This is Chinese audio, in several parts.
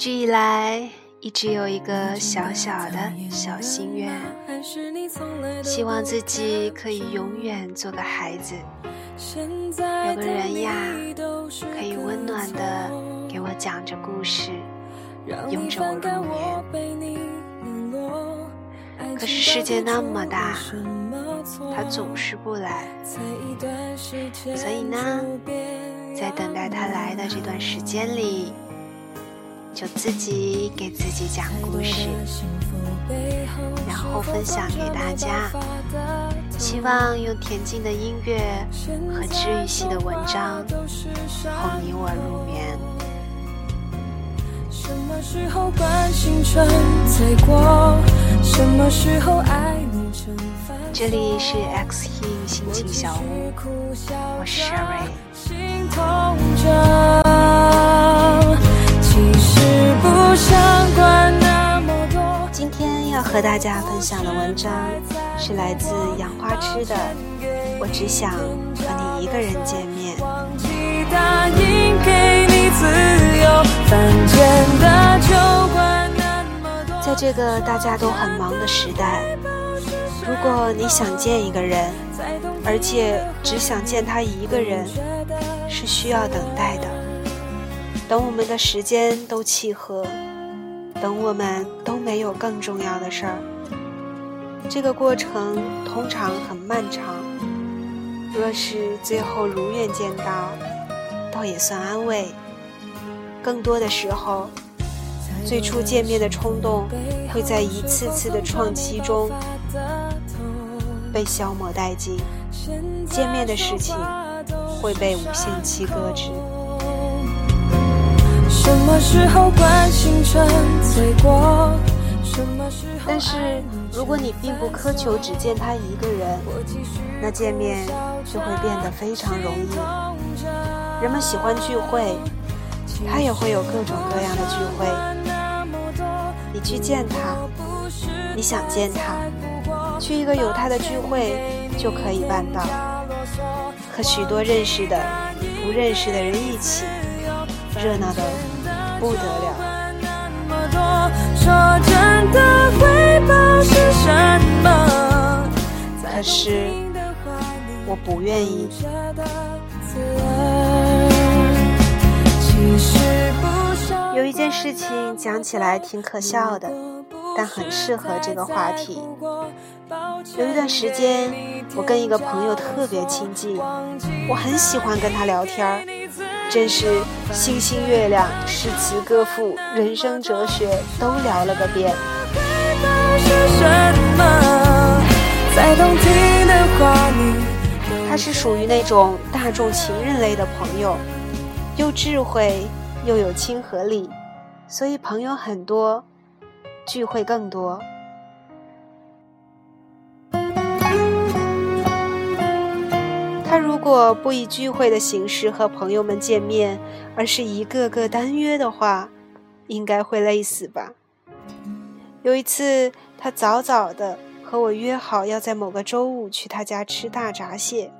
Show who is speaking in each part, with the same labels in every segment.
Speaker 1: 一直以来，一直有一个小小的小心愿，希望自己可以永远做个孩子，有个人呀，可以温暖的给我讲着故事，拥着我入眠。可是世界那么大，他总是不来，所以呢，在等待他来的这段时间里。就自己给自己讲故事，然后分享给大家。希望用恬静的音乐和治愈系的文章哄你我入眠。什么时候关青春醉过？什么时候爱你成烦？这里是 X He 心情小屋，我是 Sherry。想管那么多今天要和大家分享的文章是来自杨花痴的《我只想和你一个人见面》。在这个大家都很忙的时代，如果你想见一个人，而且只想见他一个人，是需要等待的。等我们的时间都契合，等我们都没有更重要的事儿，这个过程通常很漫长。若是最后如愿见到，倒也算安慰。更多的时候，最初见面的冲动会在一次次的撞期中被消磨殆尽，见面的事情会被无限期搁置。什么时候青春过？但是，如果你并不苛求只见他一个人，那见面就会变得非常容易。人们喜欢聚会，他也会有各种各样的聚会。你去见他，你想见他，去一个有他的聚会就可以办到。和许多认识的、不认识的人一起，热闹的。不得了。可是我不愿意。有一件事情讲起来挺可笑的，但很适合这个话题。有一段时间，我跟一个朋友特别亲近，我很喜欢跟他聊天儿。真是星星月亮、诗词歌赋、人生哲学都聊了个遍。他是属于那种大众情人类的朋友，又智慧又有亲和力，所以朋友很多，聚会更多。他如果不以聚会的形式和朋友们见面，而是一个个单约的话，应该会累死吧。有一次，他早早的和我约好要在某个周五去他家吃大闸蟹，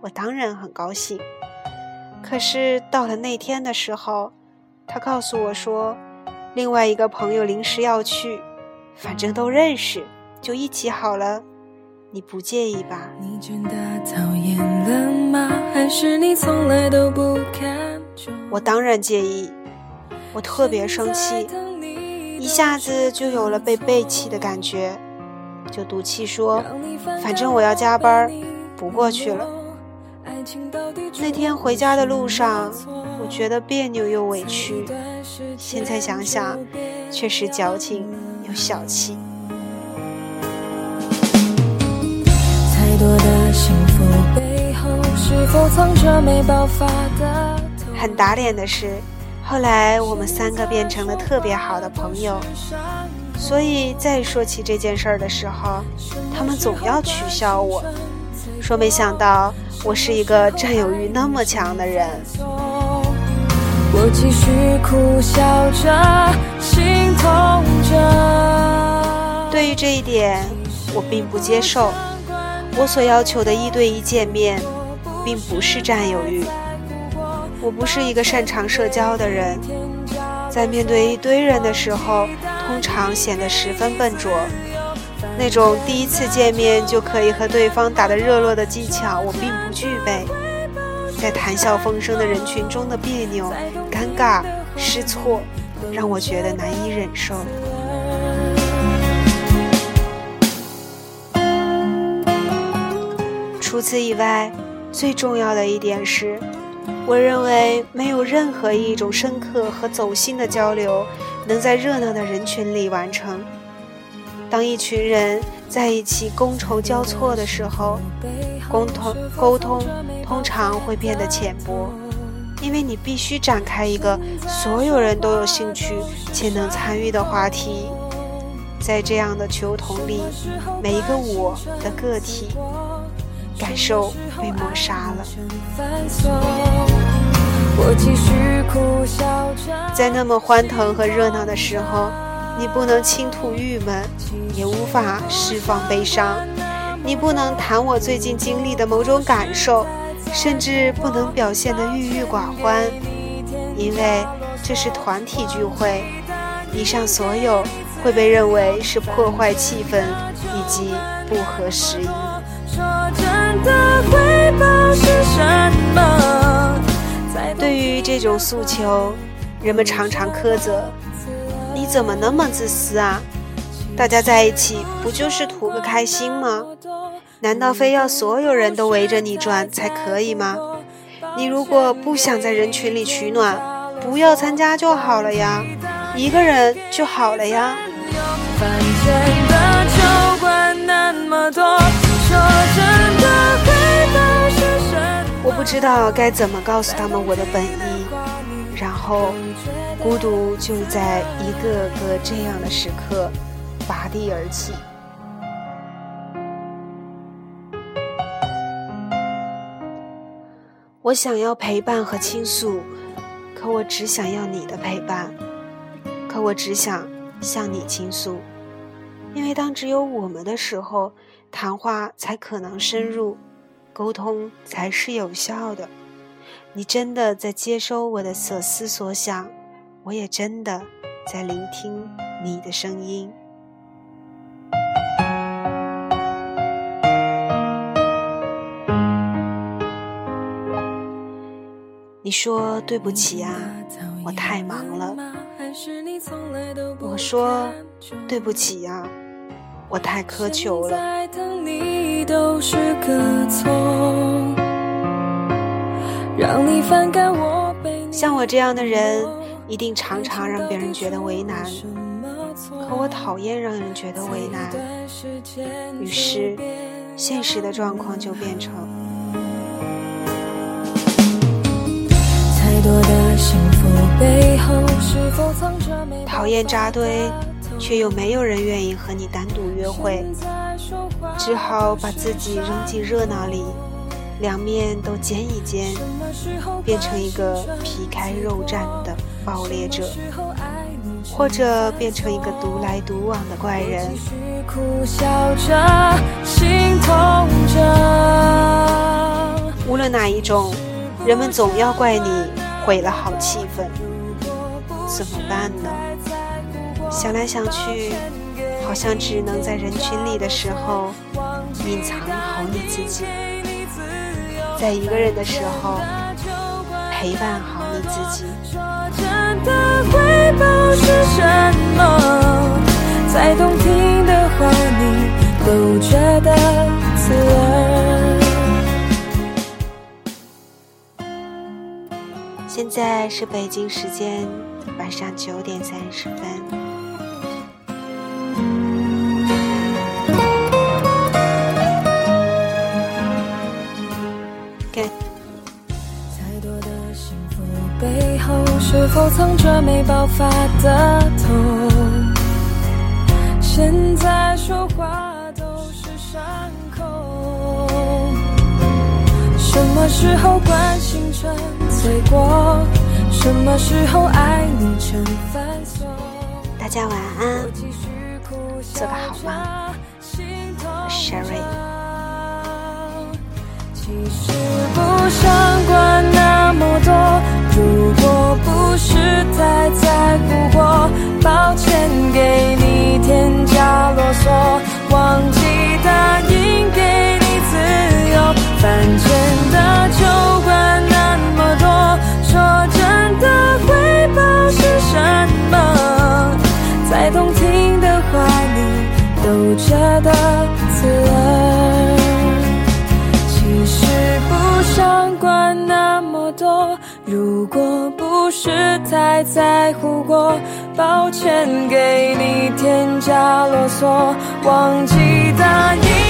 Speaker 1: 我当然很高兴。可是到了那天的时候，他告诉我说，另外一个朋友临时要去，反正都认识，就一起好了。你不介意吧？我当然介意，我特别生气，一下子就有了被背弃的感觉，就赌气说，反正我要加班，不过去了。那天回家的路上，我觉得别扭又委屈，现在想想，确实矫情又小气。很打脸的是，后来我们三个变成了特别好的朋友，所以再说起这件事儿的时候，他们总要取笑我，说没想到我是一个占有欲那么强的人。我继续苦笑着，心痛着。对于这一点，我并不接受。我所要求的一对一见面，并不是占有欲。我不是一个擅长社交的人，在面对一堆人的时候，通常显得十分笨拙。那种第一次见面就可以和对方打得热络的技巧，我并不具备。在谈笑风生的人群中的别扭、尴尬、失措，让我觉得难以忍受。除此以外，最重要的一点是，我认为没有任何一种深刻和走心的交流能在热闹的人群里完成。当一群人在一起觥筹交错的时候，沟通沟通通常会变得浅薄，因为你必须展开一个所有人都有兴趣且能参与的话题。在这样的球桶里，每一个我的个体感受被抹杀了。在那么欢腾和热闹的时候。你不能倾吐郁闷，也无法释放悲伤。你不能谈我最近经历的某种感受，甚至不能表现得郁郁寡欢，因为这是团体聚会。以上所有会被认为是破坏气氛以及不合时宜。对于这种诉求，人们常常苛责。你怎么那么自私啊？大家在一起不就是图个开心吗？难道非要所有人都围着你转才可以吗？你如果不想在人群里取暖，不要参加就好了呀，一个人就好了呀。我不知道该怎么告诉他们我的本意，然后。孤独就在一个个这样的时刻拔地而起。我想要陪伴和倾诉，可我只想要你的陪伴，可我只想向你倾诉，因为当只有我们的时候，谈话才可能深入，沟通才是有效的。你真的在接收我的所思所想。我也真的在聆听你的声音。你说对不起啊，我太忙了。我说对不起呀，我太苛求了。像我这样的人。一定常常让别人觉得为难，可我讨厌让人觉得为难。于是，现实的状况就变成：讨厌扎堆，却又没有人愿意和你单独约会，只好把自己扔进热闹里。两面都煎一煎，变成一个皮开肉绽的爆裂者，或者变成一个独来独往的怪人。无论哪一种，人们总要怪你毁了好气氛。怎么办呢？想来想去，好像只能在人群里的时候隐藏好你自己。在一个人的时候，陪伴好你自己。再动听的话，你都觉得刺耳。现在是北京时间晚上九点三十分。是否藏着没爆发的痛？现在说话都是伤口。什么时候关心成罪过？什么时候爱你成繁琐？大家晚安，做个好梦，Sherry。
Speaker 2: 加啰嗦，忘记答应给你自由。反正的就管那么多，说真的回报是什么？再动听的话你都觉得刺耳。其实不想管那么多。如果不是太在乎过，抱歉给你添加啰嗦，忘记答应